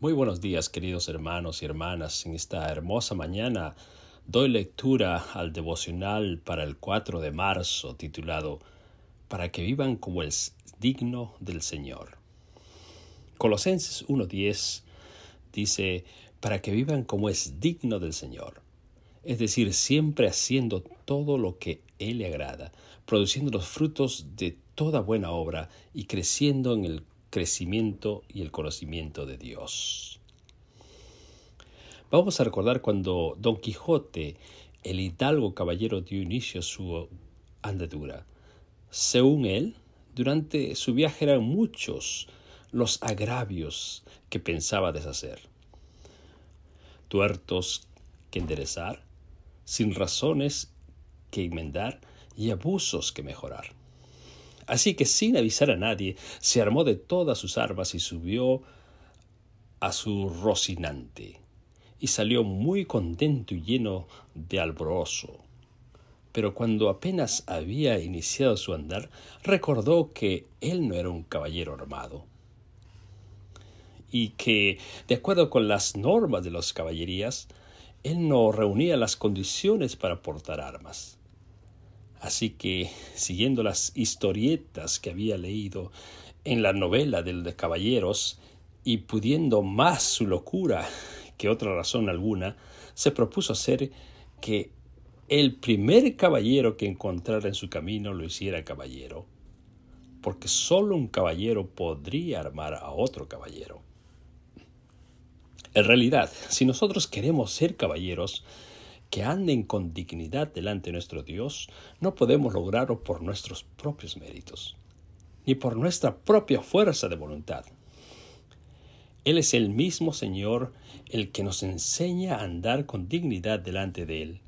Muy buenos días queridos hermanos y hermanas. En esta hermosa mañana doy lectura al devocional para el 4 de marzo titulado Para que vivan como es digno del Señor. Colosenses 1.10 dice Para que vivan como es digno del Señor. Es decir, siempre haciendo todo lo que Él le agrada, produciendo los frutos de toda buena obra y creciendo en el crecimiento y el conocimiento de Dios. Vamos a recordar cuando Don Quijote, el hidalgo caballero, dio inicio a su andadura. Según él, durante su viaje eran muchos los agravios que pensaba deshacer. Tuertos que enderezar, sin razones que enmendar y abusos que mejorar. Así que sin avisar a nadie, se armó de todas sus armas y subió a su Rocinante, y salió muy contento y lleno de alborozo. Pero cuando apenas había iniciado su andar, recordó que él no era un caballero armado, y que, de acuerdo con las normas de las caballerías, él no reunía las condiciones para portar armas. Así que, siguiendo las historietas que había leído en la novela del de Caballeros, y pudiendo más su locura que otra razón alguna, se propuso hacer que el primer caballero que encontrara en su camino lo hiciera caballero, porque sólo un caballero podría armar a otro caballero. En realidad, si nosotros queremos ser caballeros, que anden con dignidad delante de nuestro Dios, no podemos lograrlo por nuestros propios méritos, ni por nuestra propia fuerza de voluntad. Él es el mismo Señor el que nos enseña a andar con dignidad delante de Él.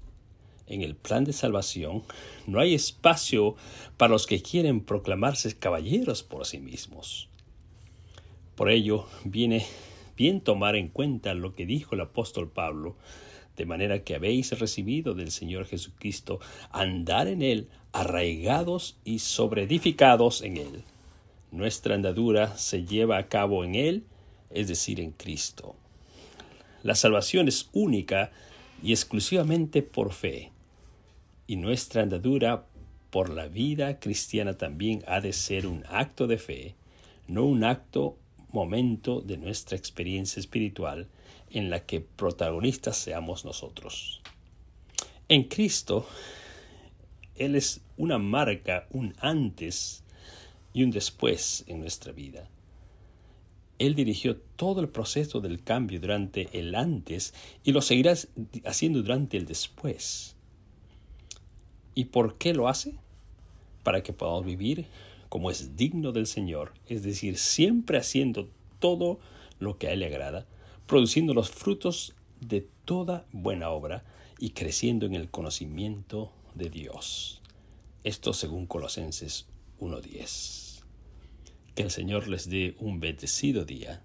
En el plan de salvación no hay espacio para los que quieren proclamarse caballeros por sí mismos. Por ello viene bien tomar en cuenta lo que dijo el apóstol Pablo de manera que habéis recibido del Señor Jesucristo, andar en Él, arraigados y sobreedificados en Él. Nuestra andadura se lleva a cabo en Él, es decir, en Cristo. La salvación es única y exclusivamente por fe, y nuestra andadura por la vida cristiana también ha de ser un acto de fe, no un acto momento de nuestra experiencia espiritual en la que protagonistas seamos nosotros. En Cristo, Él es una marca, un antes y un después en nuestra vida. Él dirigió todo el proceso del cambio durante el antes y lo seguirá haciendo durante el después. ¿Y por qué lo hace? Para que podamos vivir como es digno del Señor, es decir, siempre haciendo todo lo que a Él le agrada, produciendo los frutos de toda buena obra y creciendo en el conocimiento de Dios. Esto según Colosenses 1.10. Que el Señor les dé un bendecido día.